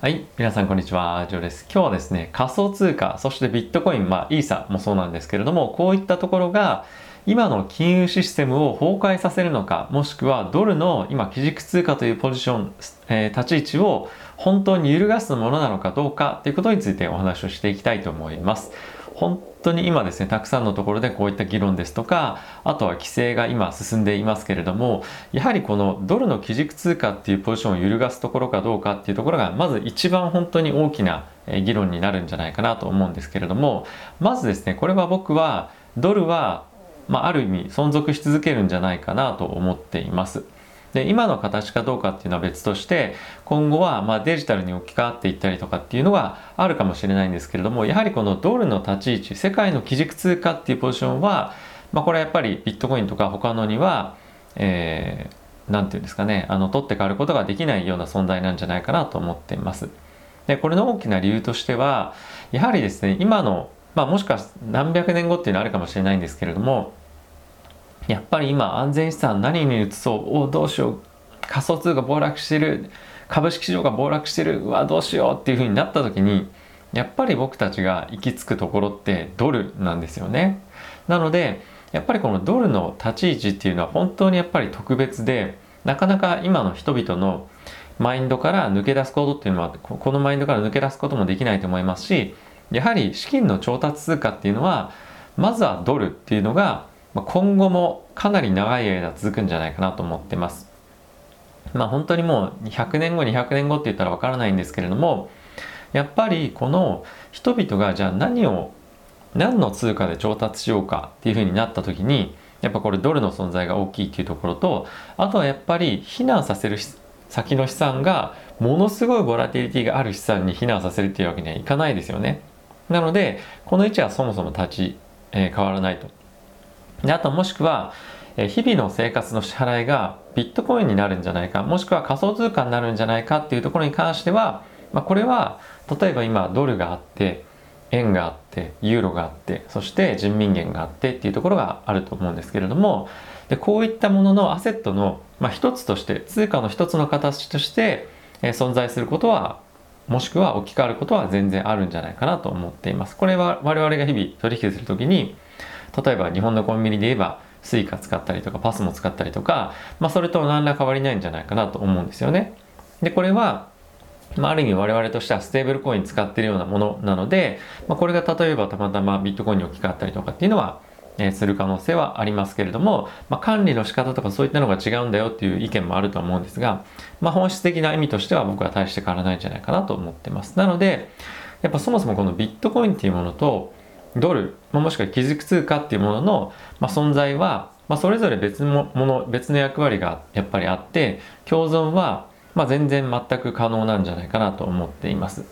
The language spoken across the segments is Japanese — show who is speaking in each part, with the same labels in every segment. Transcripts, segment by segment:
Speaker 1: はい、皆さんこんにちは、ジョーです。今日はですね、仮想通貨、そしてビットコイン、まあ、イーサもそうなんですけれども、こういったところが、今の金融システムを崩壊させるのか、もしくはドルの今基軸通貨というポジション、えー、立ち位置を本当に揺るがすものなのかどうかということについてお話をしていきたいと思います。本当に今ですねたくさんのところでこういった議論ですとかあとは規制が今進んでいますけれどもやはりこのドルの基軸通貨っていうポジションを揺るがすところかどうかっていうところがまず一番本当に大きな議論になるんじゃないかなと思うんですけれどもまずですねこれは僕はドルは、まあ、ある意味存続し続けるんじゃないかなと思っています。で今の形かどうかっていうのは別として今後はまデジタルに置き換わっていったりとかっていうのがあるかもしれないんですけれどもやはりこのドルの立ち位置世界の基軸通貨っていうポジションは、まあ、これはやっぱりビットコインとか他のには、えー、て言うんですかねあの取って代わることができないような存在なんじゃないかなと思っています。でこれの大きな理由としてはやはりですね今のまあ、もしかしたら何百年後っていうのはあるかもしれないんですけれどもやっぱり今安全資産何に移そうおどうしよう仮想通貨暴落してる株式市場が暴落してるうわどうしようっていうふうになった時にやっぱり僕たちが行き着くところってドルなんですよね。なのでやっぱりこのドルの立ち位置っていうのは本当にやっぱり特別でなかなか今の人々のマインドから抜け出すことっていうのはこのマインドから抜け出すこともできないと思いますしやはり資金の調達通貨っていうのはまずはドルっていうのがまあ今後もかなり長い間続くんじゃないかなと思ってます。まあ本当にもう100年後200年後って言ったらわからないんですけれどもやっぱりこの人々がじゃあ何を何の通貨で調達しようかっていうふうになった時にやっぱこれドルの存在が大きいっていうところとあとはやっぱり避難させる先の資産がものすごいボラティリティがある資産に避難させるっていうわけにはいかないですよね。なのでこの位置はそもそも立ち、えー、変わらないと。であともしくは日々の生活の支払いがビットコインになるんじゃないかもしくは仮想通貨になるんじゃないかっていうところに関しては、まあ、これは例えば今ドルがあって円があってユーロがあってそして人民元があってっていうところがあると思うんですけれどもでこういったもののアセットの、まあ、一つとして通貨の一つの形として、え存在することはもしくは置き換わることは全然あるんじゃないかなと思っています。これは我々が日々取引する時に例えば日本のコンビニで言えば Suica 使ったりとかパスも使ったりとか、まあ、それと何ら変わりないんじゃないかなと思うんですよね。でこれはまあ、ある意味我々としてはステーブルコイン使ってるようなものなので、まあ、これが例えばたまたまビットコインに置き換わったりとかっていうのは、え、する可能性はありますけれども、まあ、管理の仕方とかそういったのが違うんだよっていう意見もあると思うんですが、まあ、本質的な意味としては僕は大して変わらないんじゃないかなと思ってます。なのでやっぱそもそもこのビットコインっていうものとドル、もしくは基軸通貨っていうものの、まあ、存在は、まあ、それぞれ別のもの別の役割がやっぱりあって共存は、まあ、全然全く可能なんじゃないかなと思っています。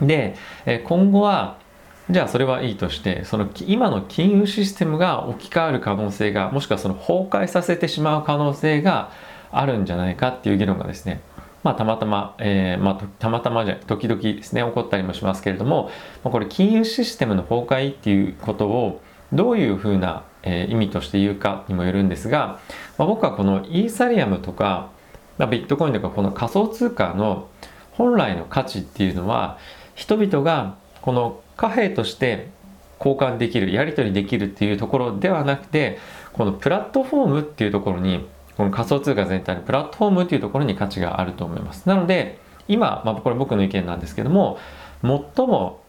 Speaker 1: でえ今後はじゃあそれはいいとしてその今の金融システムが置き換わる可能性がもしくはその崩壊させてしまう可能性があるんじゃないかっていう議論がですねまあ、たまたま、えー、まあ、たまたまじゃ時々ですね起こったりもしますけれども、まあ、これ金融システムの崩壊っていうことをどういうふうな、えー、意味として言うかにもよるんですが、まあ、僕はこのイーサリアムとか、まあ、ビットコインとかこの仮想通貨の本来の価値っていうのは人々がこの貨幣として交換できるやり取りできるっていうところではなくてこのプラットフォームっていうところにこの仮想通貨全体のプラットフォームというところに価値があると思います。なので、今、まあ、これ僕の意見なんですけども、最も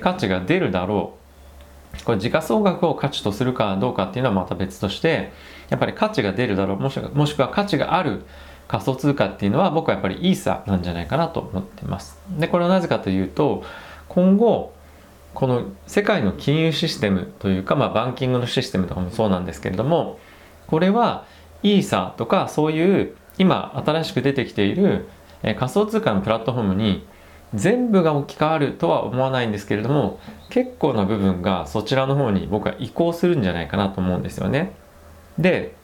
Speaker 1: 価値が出るだろう。これ時価総額を価値とするかどうかっていうのはまた別として、やっぱり価値が出るだろう、もしもしくは価値がある仮想通貨っていうのは僕はやっぱりイーサなんじゃないかなと思っています。で、これはなぜかというと、今後、この世界の金融システムというか、まあ、バンキングのシステムとかもそうなんですけれども、これはイーサーとかそういう今新しく出てきている仮想通貨のプラットフォームに全部が置き換わるとは思わないんですけれども結構な部分がそちらの方に僕は移行するんじゃないかなと思うんですよね。で、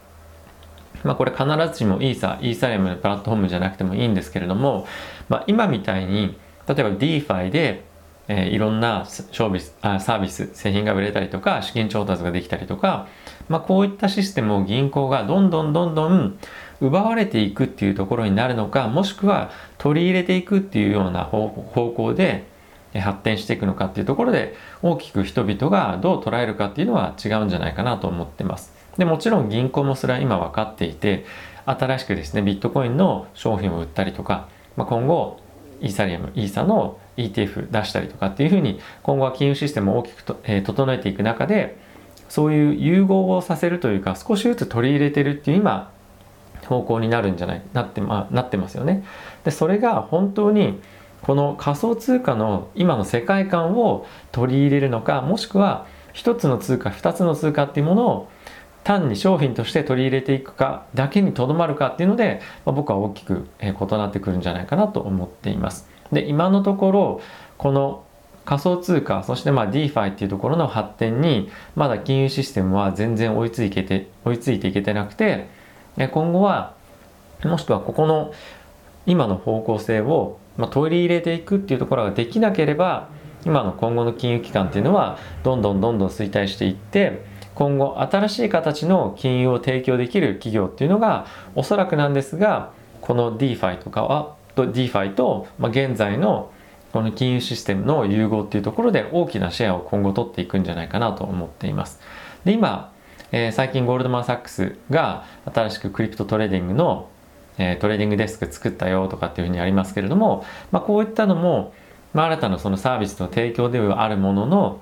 Speaker 1: まあ、これ必ずしもイーサイーサリアムのプラットフォームじゃなくてもいいんですけれども、まあ、今みたいに例えば DeFi でえー、いろんな商ビスあサービス製品が売れたりとか資金調達ができたりとか、まあ、こういったシステムを銀行がどんどんどんどん奪われていくっていうところになるのかもしくは取り入れていくっていうような方向で発展していくのかっていうところで大きく人々がどう捉えるかっていうのは違うんじゃないかなと思ってます。でもちろん銀行もそれは今分かっていて新しくですねビットコインの商品を売ったりとか、まあ、今後イーサリアムイーサの ETF 出したりとかっていうふうに今後は金融システムを大きくと、えー、整えていく中でそういう融合をさせるというか少しずつ取り入れてるっていう今方向になるんじゃないなって,、ま、なってますよね。でそれが本当にこの仮想通貨の今の世界観を取り入れるのかもしくは一つの通貨二つの通貨っていうものを単に商品として取り入れていくかだけにとどまるかっていうので、まあ、僕は大きく異なってくるんじゃないかなと思っています。で今のところこの仮想通貨そしてまあ DeFi っていうところの発展にまだ金融システムは全然追いついて追いついていけてなくて今後はもしくはここの今の方向性を取り入れていくっていうところができなければ今の今後の金融機関っていうのはどんどんどんどん衰退していって今後新しい形の金融を提供できる企業っていうのがおそらくなんですがこの DeFi とかはと DeFi と、まあ、現在のこの金融システムの融合っていうところで大きなシェアを今後取っていくんじゃないかなと思っています。で今、えー、最近ゴールドマン・サックスが新しく crypto trading の、えー、 trading desk 作ったよとかっていうふうにありますけれども、まあ、こういったのも、まあ、新たなそのサービスの提供ではあるものの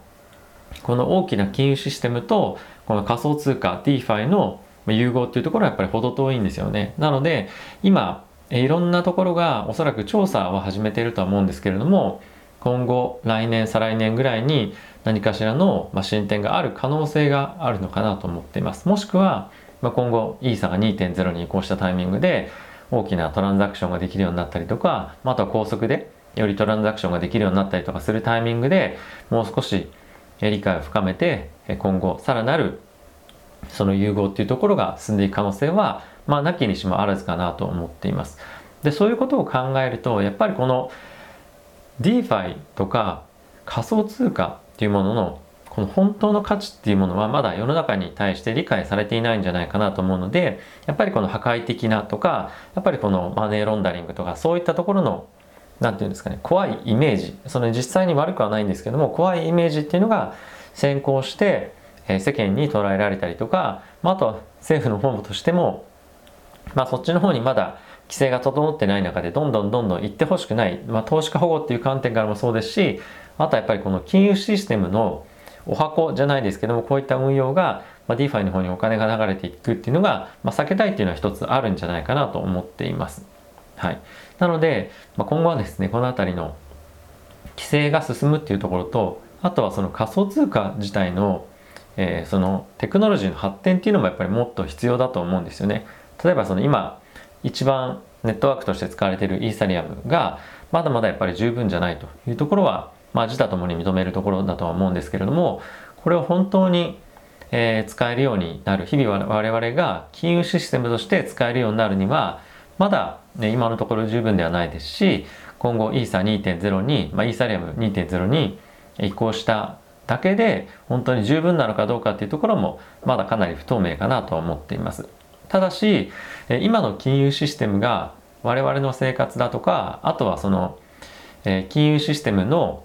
Speaker 1: この大きな金融システムとこの仮想通貨 DeFi の融合っていうところはやっぱり程遠いんですよね。なので今えいろんなところがおそらく調査は始めているとは思うんですけれども今後来年再来年ぐらいに何かしらのま進展がある可能性があるのかなと思っています。もしくはま今後イーサが2.0に移行したタイミングで大きなトランザクションができるようになったりとかあとは高速でよりトランザクションができるようになったりとかするタイミングでもう少し理解を深めて今後さらなるその融合っていうところが進んでいく可能性はまあなきにしもあらずかなと思っています。でそういうことを考えるとやっぱりこの DeFi とか仮想通貨っていうもののこの本当の価値っていうものはまだ世の中に対して理解されていないんじゃないかなと思うのでやっぱりこの破壊的なとかやっぱりこのマネーロンダリングとかそういったところの何て言うんですかね怖いイメージその実際に悪くはないんですけども怖いイメージっていうのが先行して、世間に捉えられたりとか、まあ、あとは政府の方としても、まあ、そっちの方にまだ規制が整ってない中でどんどんどんどん行ってほしくない、まあ、投資家保護っていう観点からもそうですしあとはやっぱりこの金融システムのお箱じゃないですけどもこういった運用が、まあ、DeFi の方にお金が流れていくっていうのが、まあ、避けたいっていうのは一つあるんじゃないかなと思っています。はい、なので、まあ、今後はですねこの辺りの規制が進むっていうところとあとはその仮想通貨自体の、えー、そのテクノロジーの発展っていうのもやっぱりもっと必要だと思うんですよね。例えばその今一番ネットワークとして使われているイーサリアムがまだまだやっぱり十分じゃないというところは、まあ、自他ともに認めるところだとは思うんですけれどもこれを本当に、えー、使えるようになる日々我々が金融システムとして使えるようになるにはまだ、ね、今のところ十分ではないですし今後イーサ2.0に、まあ、イーサリアム2.0に移行しただけで本当に十分なのかどうかっていうところもまだかなり不透明かなとは思っています。ただし今の金融システムが我々の生活だとかあとはその金融システムの、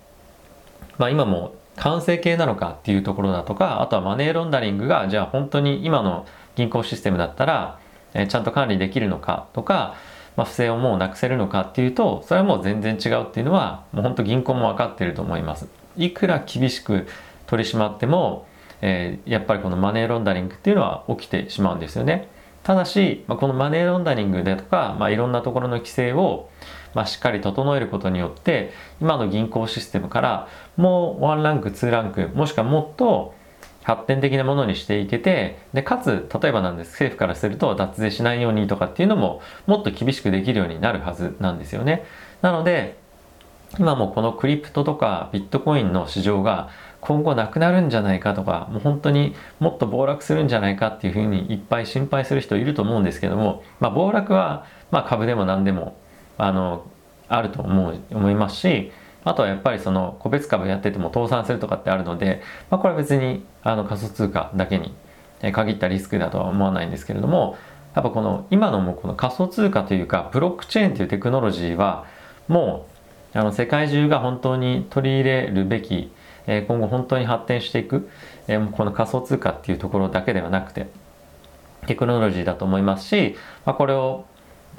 Speaker 1: まあ、今も完成形なのかっていうところだとかあとはマネーロンダリングがじゃあ本当に今の銀行システムだったらちゃんと管理できるのかとか、まあ、不正をもうなくせるのかっていうとそれはもう全然違うっていうのはもう本当銀行も分かってると思います。いくら厳しく取り締まっても、えー、やっぱりこのマネーロンダリングっていうのは起きてしまうんですよね。ただし、まあ、このマネーロンダリングでとか、まあ、いろんなところの規制を、まあ、しっかり整えることによって今の銀行システムからもう1ランク2ランクもしくはもっと発展的なものにしていけてでかつ例えばなんです政府からすると脱税しないようにとかっていうのももっと厳しくできるようになるはずなんですよね。なので今もこのクリプトとかビットコインの市場が今後なくなるんじゃないかとかもう本当にもっと暴落するんじゃないかっていうふうにいっぱい心配する人いると思うんですけども、まあ、暴落はま株でも何でもあのあると思う思いますしあとはやっぱりその個別株やってても倒産するとかってあるので、まあ、これは別にあの仮想通貨だけに限ったリスクだとは思わないんですけれどもやっぱこの今のもうこの仮想通貨というかブロックチェーンというテクノロジーはもうあの世界中が本当に取り入れるべき今後本当に発展していくこの仮想通貨っていうところだけではなくてテクノロジーだと思いますし、まあ、これを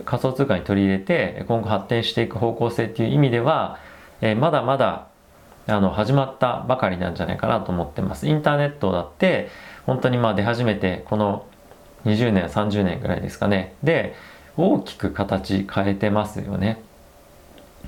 Speaker 1: 仮想通貨に取り入れて今後発展していく方向性っていう意味ではえ、まだまだあの始まったばかりなんじゃないかなと思ってます。インターネットだって本当にまあ出始めてこの20年30年ぐらいですかねで大きく形変えてますよね。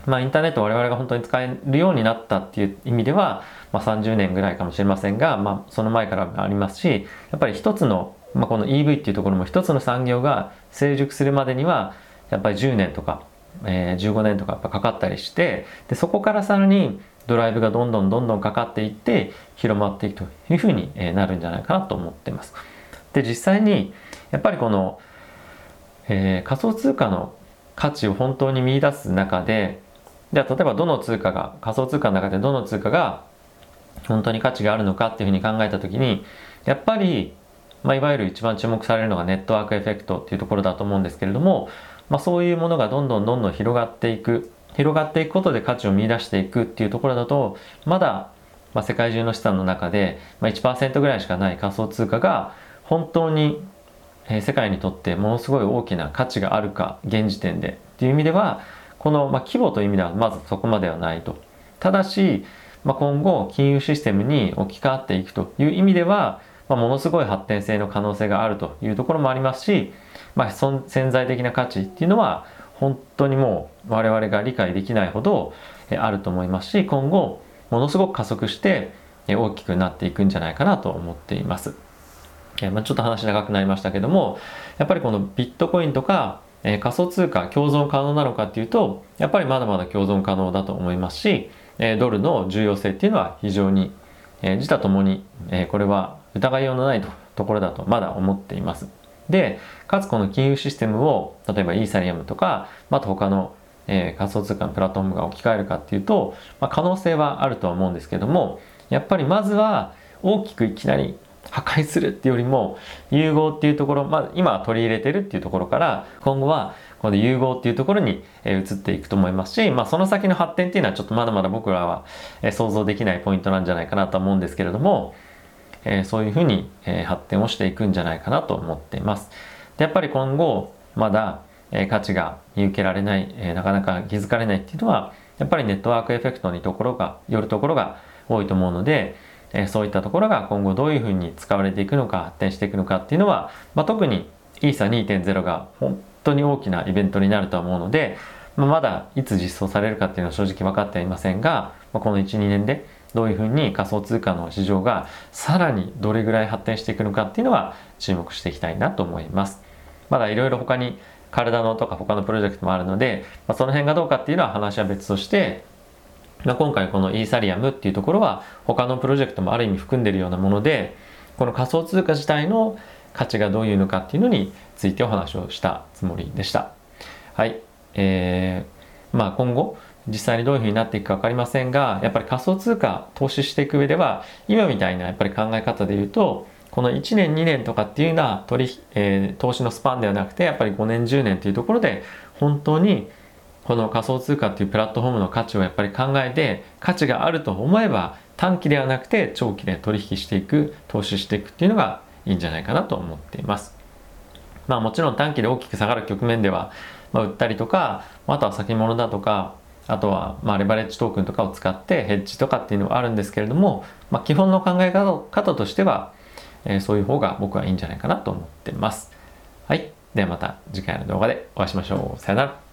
Speaker 1: まあ、インターネット我々が本当に使えるようになったっていう意味では、まあ、30年ぐらいかもしれませんが、まあ、その前からありますしやっぱり一つの、まあ、この EV っていうところも一つの産業が成熟するまでにはやっぱり10年とかえー、15年とかやっぱかかったりしてでそこからさらにドライブがどんどんどんどんかかっていって広まっていくというふうになるんじゃないかなと思ってます。で実際にやっぱりこの、えー、仮想通貨の価値を本当に見出す中でじゃあ例えばどの通貨が仮想通貨の中でどの通貨が本当に価値があるのかっていうふうに考えた時にやっぱり、まあ、いわゆる一番注目されるのがネットワークエフェクトっていうところだと思うんですけれどもまあ、そういうものがどんどんどんどん広がっていく広がっていくことで価値を見出していくっていうところだとまだ、まあ、世界中の資産の中で、まあ、1%ぐらいしかない仮想通貨が本当に、世界にとってものすごい大きな価値があるか現時点でっていう意味ではこの、まあ、規模という意味ではまずそこまではないと。ただし、まあ、今後金融システムに置き換わっていくという意味では、まあ、ものすごい発展性の可能性があるというところもありますしまあ、潜在的な価値っていうのは本当にもう我々が理解できないほどあると思いますし今後ものすごく加速して大きくなっていくんじゃないかなと思っています。まあ、ちょっと話長くなりましたけどもやっぱりこのビットコインとかえ仮想通貨共存可能なのかっていうとやっぱりまだまだ共存可能だと思いますしえドルの重要性っていうのは非常にえ自他ともにこれは疑いようのないところだとまだ思っています。で、かつこの金融システムを、例えばイーサリアムとか、また他の、え、仮想通貨のプラットフォームが置き換えるかっていうと、まあ、可能性はあるとは思うんですけども、やっぱりまずは大きくいきなり破壊するっていうよりも、融合っていうところ、まあ、今は取り入れてるっていうところから、今後はこの融合っていうところに移っていくと思いますし、まあ、その先の発展っていうのはちょっとまだまだ僕らは想像できないポイントなんじゃないかなと思うんですけれども、え、そういうふうに、発展をしていくんじゃないかなと思っています。でやっぱり今後まだ、価値が見受けられない、なかなか気づかれないっていうのはやっぱりネットワークエフェクトにところがよるところが多いと思うので、えー、そういったところが今後どういうふうに使われていくのか発展していくのかっていうのは、まあ、特に ESA2.0 が本当に大きなイベントになると思うので、まあ、まだいつ実装されるかっていうのは正直分かってはいませんが、まあ、この12年でどういうふうに仮想通貨の市場がさらにどれぐらい発展していくのかっていうのは注目していきたいなと思います。まだいろいろ他に体のとか他のプロジェクトもあるので、まあ、その辺がどうかっていうのは話は別として、まあ、今回このイーサリアムっていうところは他のプロジェクトもある意味含んでいるようなものでこの仮想通貨自体の価値がどういうのかっていうのについてお話をしたつもりでした。はい。えー、まあ今後実際にどういうふうになっていくか分かりませんがやっぱり仮想通貨投資していく上では今みたいなやっぱり考え方で言うとこの1年2年とかっていうような取り、えー、投資のスパンではなくてやっぱり5年10年というところで本当にこの仮想通貨っていうプラットフォームの価値をやっぱり考えて価値があると思えば短期ではなくて長期で取引していく投資していくっていうのがいいんじゃないかなと思っています。まあもちろん短期で大きく下がる局面では、まあ、売ったりとかあとは先物だとかあとは、まあ、レバレッジトークンとかを使ってヘッジとかっていうのがあるんですけれども、まあ、基本の考え方としては、えー、そういう方が僕はいいんじゃないかなと思ってます。はい。ではまた次回の動画でお会いしましょう。さよなら。